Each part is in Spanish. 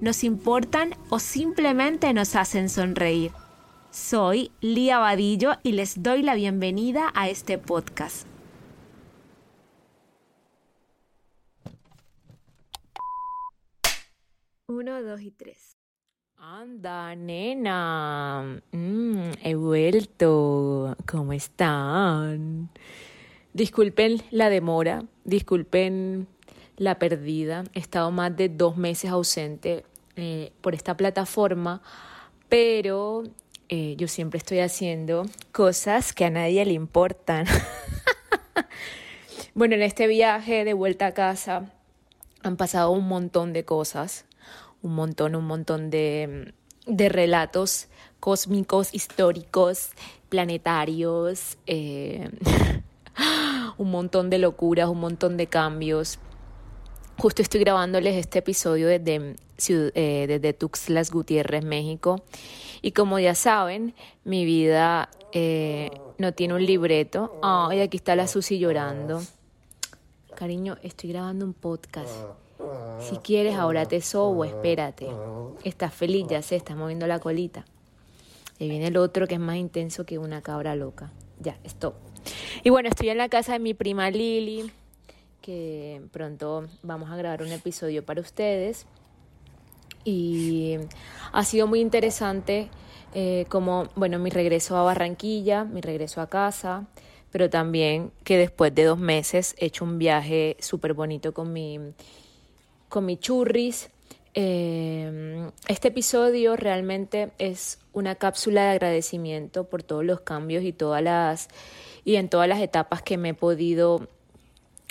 nos importan o simplemente nos hacen sonreír. Soy Lía Vadillo y les doy la bienvenida a este podcast. Uno, dos y tres. Anda, nena. Mm, he vuelto. ¿Cómo están? Disculpen la demora, disculpen la perdida. He estado más de dos meses ausente eh, por esta plataforma, pero eh, yo siempre estoy haciendo cosas que a nadie le importan. bueno, en este viaje de vuelta a casa han pasado un montón de cosas, un montón, un montón de, de relatos cósmicos, históricos, planetarios. Eh, un montón de locuras, un montón de cambios. Justo estoy grabándoles este episodio desde, eh, desde Tuxtlas Gutiérrez, México. Y como ya saben, mi vida eh, no tiene un libreto. Ay, aquí está la Susi llorando. Cariño, estoy grabando un podcast. Si quieres, ahora te sobo, espérate. Estás feliz, ya sé, estás moviendo la colita. Y viene el otro que es más intenso que una cabra loca. Ya, stop. Y bueno, estoy en la casa de mi prima Lili que pronto vamos a grabar un episodio para ustedes. Y ha sido muy interesante eh, como, bueno, mi regreso a Barranquilla, mi regreso a casa, pero también que después de dos meses he hecho un viaje súper bonito con mi, con mi churris. Eh, este episodio realmente es una cápsula de agradecimiento por todos los cambios y todas las y en todas las etapas que me he podido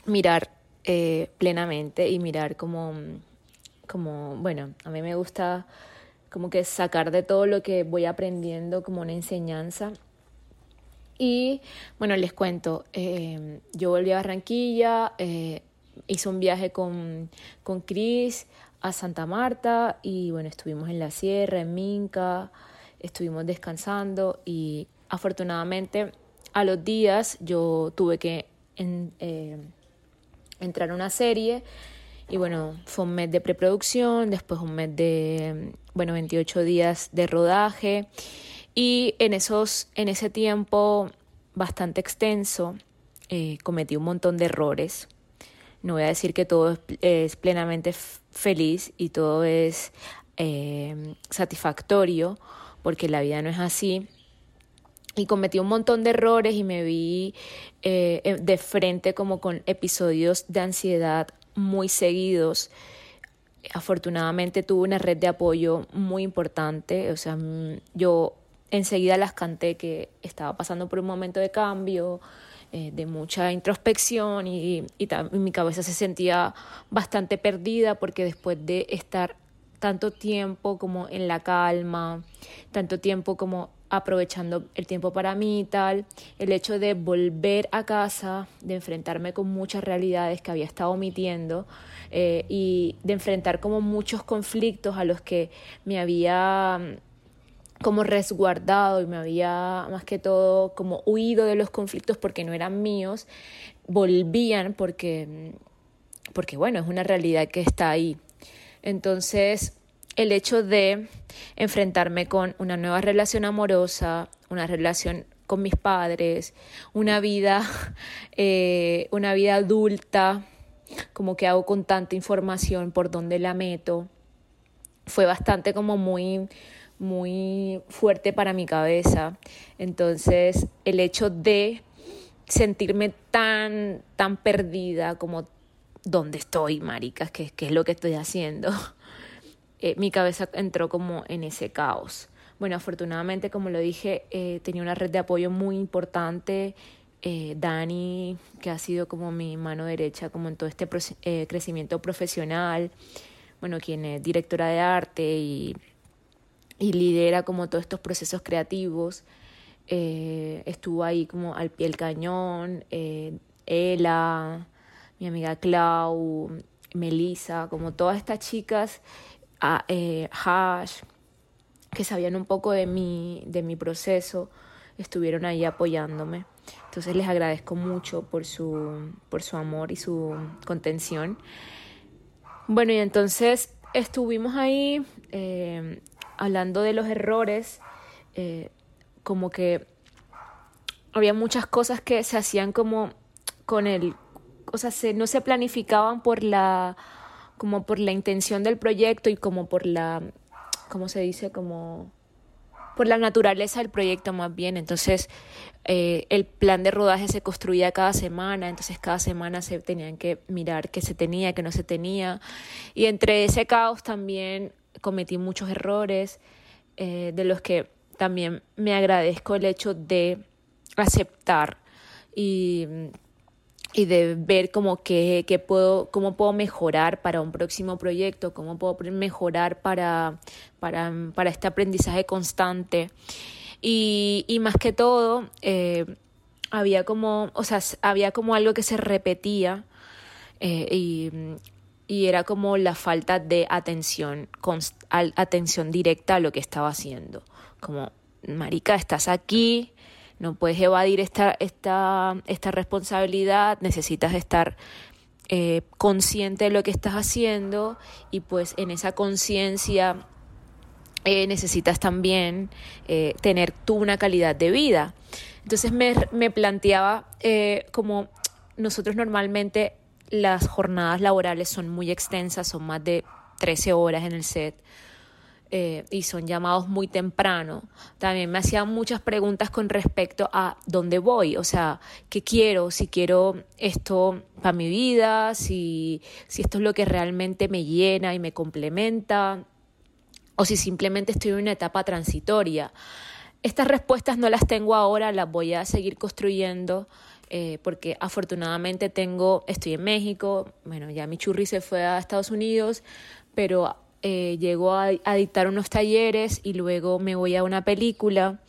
mirar eh, plenamente y mirar como, como, bueno, a mí me gusta como que sacar de todo lo que voy aprendiendo como una enseñanza. Y bueno, les cuento, eh, yo volví a Barranquilla, eh, hice un viaje con, con Chris a Santa Marta y bueno, estuvimos en la sierra, en Minca, estuvimos descansando y afortunadamente a los días yo tuve que eh, entrar a una serie. Y bueno, fue un mes de preproducción, después un mes de, bueno, 28 días de rodaje. Y en, esos, en ese tiempo bastante extenso eh, cometí un montón de errores. No voy a decir que todo es, plenamente feliz y todo es eh, satisfactorio, porque la vida no es así y cometí un montón de errores y me vi eh, eh, de frente como con episodios de ansiedad muy seguidos. Afortunadamente tuve una red de apoyo muy importante, o sea, mm, yo enseguida las canté que estaba pasando por un momento de cambio, eh, de mucha introspección y, y mi cabeza se sentía bastante perdida porque después de estar tanto tiempo como en la calma, tanto tiempo como aprovechando el tiempo para mí y tal, el hecho de volver a casa, de enfrentarme con muchas realidades que había estado omitiendo eh, y de enfrentar como muchos conflictos a los que me había mm, como resguardado y me había más que todo como huido de los conflictos porque no eran míos, volvían porque, mm, porque bueno, es una realidad que está ahí. Entonces, el hecho de enfrentarme con una nueva relación amorosa, una relación con mis padres, una vida, eh, una vida adulta, como que hago con tanta información, por dónde la meto, fue bastante como muy, muy fuerte para mi cabeza. Entonces, el hecho de sentirme tan, tan perdida como dónde estoy, maricas, qué, qué es lo que estoy haciendo. Eh, mi cabeza entró como en ese caos. Bueno, afortunadamente, como lo dije, eh, tenía una red de apoyo muy importante. Eh, Dani, que ha sido como mi mano derecha como en todo este crecimiento profesional. bueno, quien es directora de arte y, y lidera como todos estos procesos creativos. Estuvo ahí como al pie del cañón, Ela, mi amiga Clau, Melissa, como todas estas chicas, ah, eh, Hash, que sabían un poco de mi, de mi proceso, estuvieron ahí apoyándome. Entonces les agradezco mucho por su, por su amor y su contención. Bueno, y entonces estuvimos ahí eh, hablando de los errores, eh, como que había muchas cosas que se hacían como con el, o sea, se, no se planificaban por la, como por la intención del proyecto y como por la, ¿cómo se dice? Como por la naturaleza del proyecto más bien. Entonces, eh, el plan de rodaje se construía cada semana, entonces cada semana se tenían que mirar qué se tenía, qué no se tenía. Y entre ese caos también cometí muchos errores, eh, de los que también me agradezco el hecho de aceptar y y de ver como que, puedo, cómo puedo mejorar para un próximo proyecto, cómo puedo mejorar para, para, para este aprendizaje constante. Y, y más que todo, eh, había como, o sea, había como algo que se repetía eh, y, y, era como la falta de atención, atención directa a lo que estaba haciendo. Como, marica, estás aquí, no puedes evadir esta, esta, esta responsabilidad, necesitas estar eh, consciente de lo que estás haciendo y pues en esa conciencia eh, necesitas también eh, tener tú una calidad de vida. Entonces me, me planteaba como nosotros normalmente las jornadas laborales son muy extensas, son más de 13 horas en el set. Eh, y son llamados muy temprano, también me hacían muchas preguntas con respecto a dónde voy, o sea, qué quiero, si quiero esto para mi vida, si, si esto es lo que realmente me llena y me complementa, o si simplemente estoy en una etapa transitoria. Estas respuestas no las tengo ahora, las voy a seguir construyendo. Eh, porque afortunadamente tengo, estoy en México, bueno, ya mi churri se fue a Estados Unidos, pero eh, llego a, dictar unos talleres y luego me voy a una película.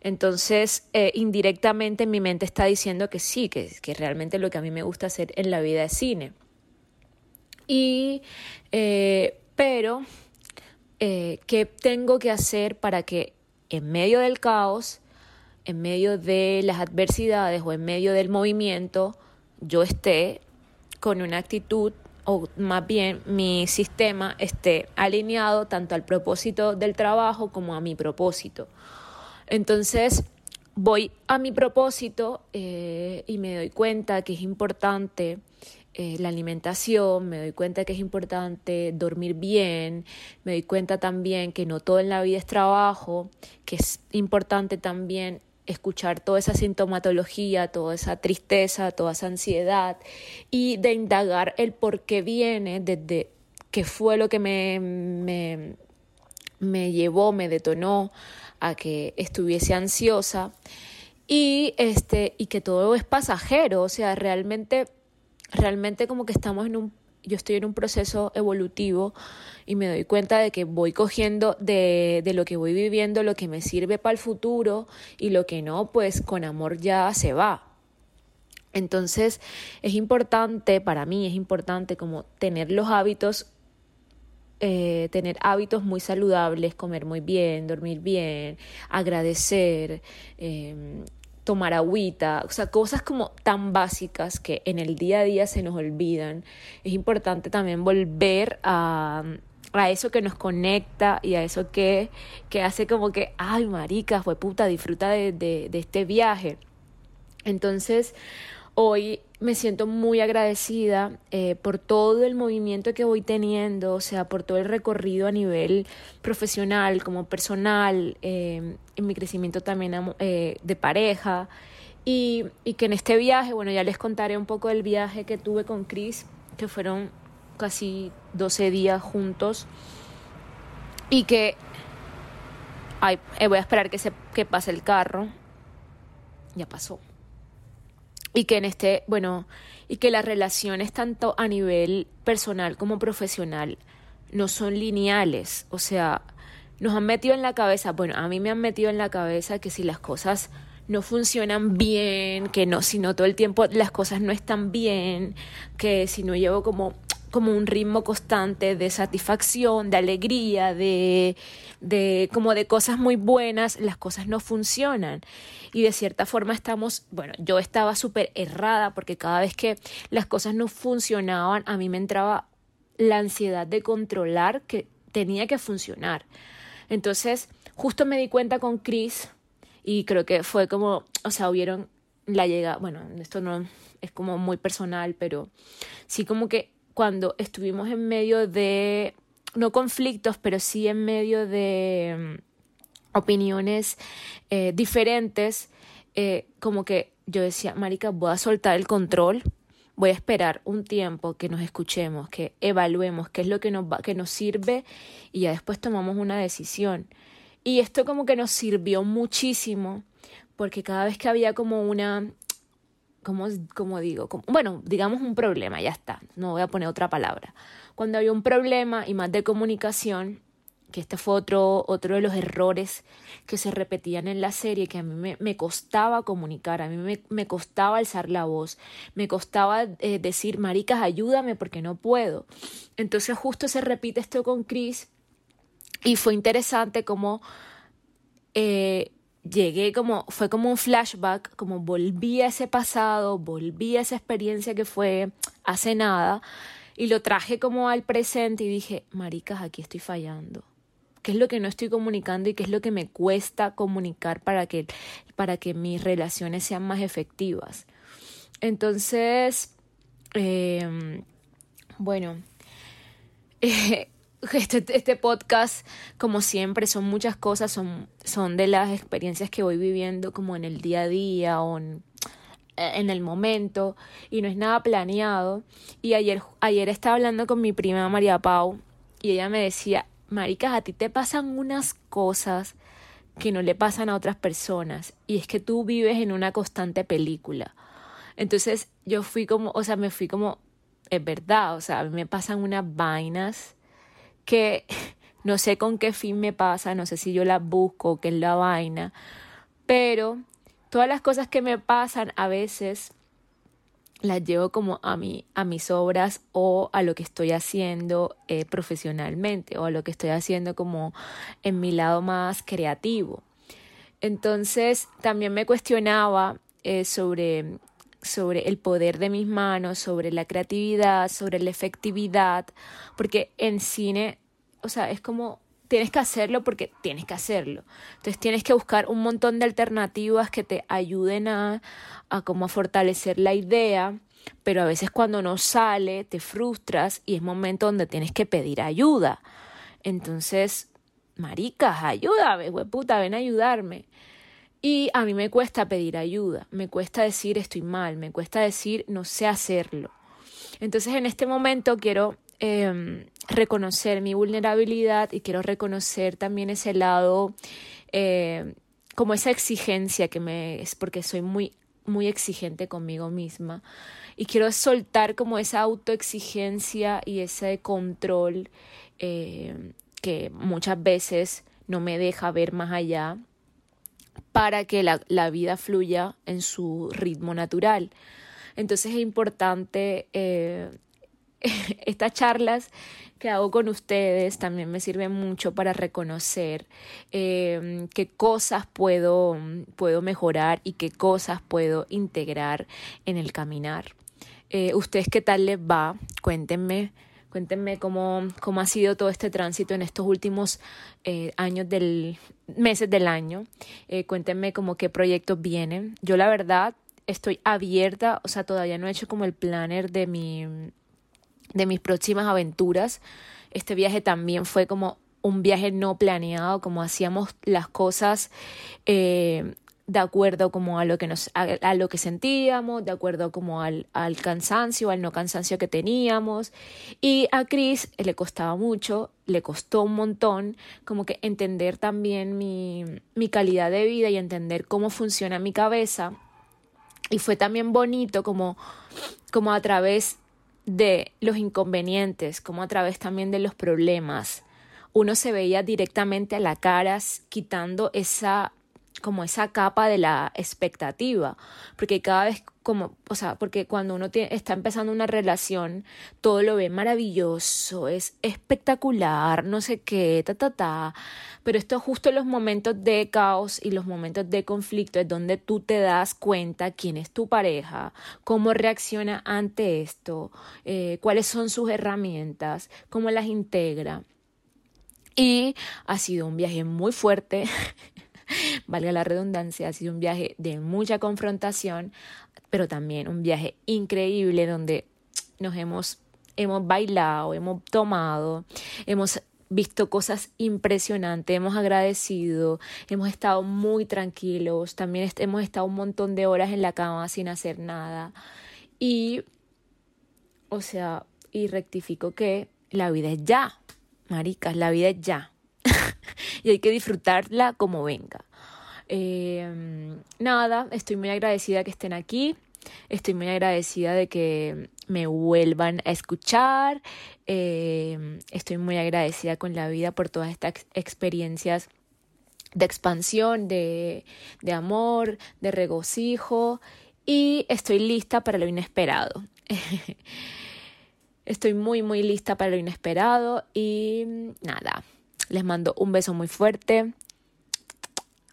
Entonces, eh, indirectamente mi mente está diciendo que sí, que, que, realmente lo que a mí me gusta hacer en la vida es cine. Y, eh, pero, ¿qué tengo que hacer para que en medio del caos, en medio de las adversidades o en medio del movimiento, yo esté con una actitud o más bien mi sistema esté alineado tanto al propósito del trabajo como a mi propósito. Entonces, voy a mi propósito eh, y me doy cuenta que es importante eh, la alimentación, me doy cuenta que es importante dormir bien, me doy cuenta también que no todo en la vida es trabajo, que es importante también escuchar toda esa sintomatología, toda esa tristeza, toda esa ansiedad y de indagar el por qué viene, desde qué fue lo que me, me, me llevó, me detonó a que estuviese ansiosa. Y este y que todo es pasajero, o sea, realmente realmente como que estamos en un yo estoy en un proceso evolutivo y me doy cuenta de que voy cogiendo de, de, lo que voy viviendo, lo que me sirve para el futuro y lo que no, pues con amor ya se va. Entonces es importante, para mí es importante como tener los hábitos, eh, tener hábitos muy saludables, comer muy bien, dormir bien, agradecer, eh, tomar agüita, o sea, cosas como tan básicas que en el día a día se nos olvidan. Es importante también volver a, a eso que nos conecta y a eso que, que hace como que, ay, marica, fue puta, disfruta de, de, de este viaje. Entonces, Hoy me siento muy agradecida eh, por todo el movimiento que voy teniendo, o sea, por todo el recorrido a nivel profesional, como personal, eh, en mi crecimiento también eh, de pareja. Y, y, que en este viaje, bueno, ya les contaré un poco del viaje que tuve con Chris, que fueron casi 12 días juntos. Y que ay, voy a esperar que, se, que pase el carro. Ya pasó y que en este, bueno, y que las relaciones tanto a nivel personal como profesional no son lineales, o sea, nos han metido en la cabeza, bueno, a mí me han metido en la cabeza que si las cosas no funcionan bien, que no, si no todo el tiempo las cosas no están bien, que si no llevo como como un ritmo constante de satisfacción, de alegría, de, de como de cosas muy buenas, las cosas no funcionan. Y de cierta forma estamos, bueno, yo estaba súper errada porque cada vez que las cosas no funcionaban, a mí me entraba la ansiedad de controlar que tenía que funcionar. Entonces, justo me di cuenta con Chris y creo que fue como, o sea, hubieron la llegada, bueno, esto no es como muy personal, pero sí como que cuando estuvimos en medio de, no conflictos, pero sí en medio de mm, opiniones eh, diferentes, eh, como que yo decía, Marica, voy a soltar el control, voy a esperar un tiempo que nos escuchemos, que evaluemos qué es lo que nos, va, que nos sirve y ya después tomamos una decisión. Y esto como que nos sirvió muchísimo porque cada vez que había como una como, como digo, bueno, digamos un problema, ya está, no voy a poner otra palabra. Cuando había un problema y más de comunicación, que este fue otro, otro de los errores que se repetían en la serie, que a mí me, me costaba comunicar, a mí me, me, costaba alzar la voz, me costaba eh, decir, maricas, ayúdame porque no puedo. Entonces justo se repite esto con Chris y fue interesante como... Eh, llegué como, fue como un flashback, como volví a ese pasado, volví a esa experiencia que fue hace nada y lo traje como al presente y dije, maricas, aquí estoy fallando. ¿Qué es lo que no estoy comunicando y qué es lo que me cuesta comunicar para que, para que mis relaciones sean más efectivas? Entonces, eh, bueno, eh, este, este podcast, como siempre, son muchas cosas, son, son de las experiencias que voy viviendo como en el día a día o en, el momento y no es nada planeado. Y ayer, ayer estaba hablando con mi prima María Pau y ella me decía, Maricas, a ti te pasan unas cosas que no le pasan a otras personas y es que tú vives en una constante película. Entonces yo fui como, o sea, me fui como, es verdad, o sea, a mí me pasan unas vainas que no sé con qué fin me pasa, no sé si yo la busco, qué es la vaina, pero todas las cosas que me pasan a veces las llevo como a, mi, a mis obras o a lo que estoy haciendo eh, profesionalmente o a lo que estoy haciendo como en mi lado más creativo. Entonces también me cuestionaba eh, sobre, sobre el poder de mis manos, sobre la creatividad, sobre la efectividad, porque en cine o sea, es como tienes que hacerlo porque tienes que hacerlo. Entonces tienes que buscar un montón de alternativas que te ayuden a, a como a fortalecer la idea, pero a veces cuando no sale te frustras y es momento donde tienes que pedir ayuda. Entonces, maricas, ayúdame, puta, ven a ayudarme. Y a mí me cuesta pedir ayuda, me cuesta decir estoy mal, me cuesta decir no sé hacerlo. Entonces en este momento quiero Em, reconocer mi vulnerabilidad y quiero reconocer también ese lado, em, como esa exigencia que me es porque soy muy muy exigente conmigo misma y quiero soltar como esa autoexigencia y ese control em, que muchas veces no me deja ver más allá para que la, la vida fluya en su ritmo natural. Entonces es importante eh, estas charlas que hago con ustedes también me sirven mucho para reconocer em, qué cosas puedo, puedo mejorar y qué cosas puedo integrar en el caminar. Eh, ¿Ustedes qué tal les va? Cuéntenme. Cuéntenme cómo, cómo ha sido todo este tránsito en estos últimos eh, años del meses del año. Eh, cuéntenme como qué proyectos vienen. Yo la verdad estoy abierta, o sea, todavía no he hecho como el planner de mi de mis próximas aventuras. Este viaje también fue como un viaje no planeado, como hacíamos las cosas eh, de acuerdo como a lo que nos a, lo que sentíamos, de acuerdo como al, al cansancio, al no cansancio que teníamos. Y a Chris le costaba mucho, le costó un montón como que entender también mi, mi calidad de vida y entender cómo funciona mi cabeza. Y fue también bonito como, como a través de los inconvenientes, como a través también de los problemas, uno se veía directamente a la cara quitando esa como esa capa de la expectativa, porque cada vez como, o sea, porque cuando uno está empezando una relación, todo lo ve maravilloso, es espectacular, no sé qué, ta, ta, ta, pero esto es justo los momentos de caos y los momentos de conflicto es donde tú te das cuenta quién es tu pareja, cómo reacciona ante esto, eh, cuáles son sus herramientas, cómo las integra. Y ha sido un viaje muy fuerte. valga la redundancia, ha sido un viaje de mucha confrontación, pero también un viaje increíble donde nos hemos, hemos bailado, hemos tomado, hemos visto cosas impresionantes, hemos agradecido, hemos estado muy tranquilos, también hemos estado un montón de horas en la cama sin hacer nada y, o sea, y rectifico que la vida es ya, maricas, la vida es ya. y hay que disfrutarla como venga. Em, nada, estoy muy agradecida que estén aquí. Estoy muy agradecida de que me vuelvan a escuchar. Em, estoy muy agradecida con la vida por todas estas experiencias de expansión, de, de amor, de regocijo. Y estoy lista para lo inesperado. estoy muy, muy lista para lo inesperado. Y nada, les mando un beso muy fuerte.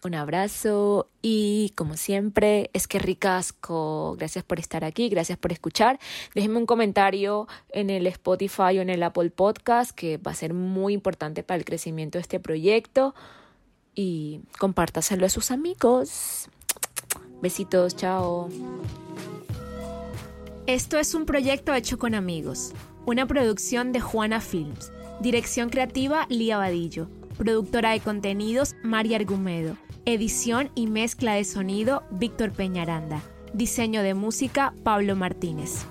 Un abrazo y como siempre, es que ricasco. Gracias por estar aquí, gracias por escuchar. Déjenme un comentario en el Spotify o en el Apple Podcast que va a ser muy importante para el crecimiento de este proyecto y compártaselo a sus amigos. Besitos, chao. Esto es un proyecto hecho con amigos, una producción de Juana Films, dirección creativa Lía Vadillo, productora de contenidos María Argumedo Edición y mezcla de sonido Víctor Peñaranda. Diseño de música Pablo Martínez.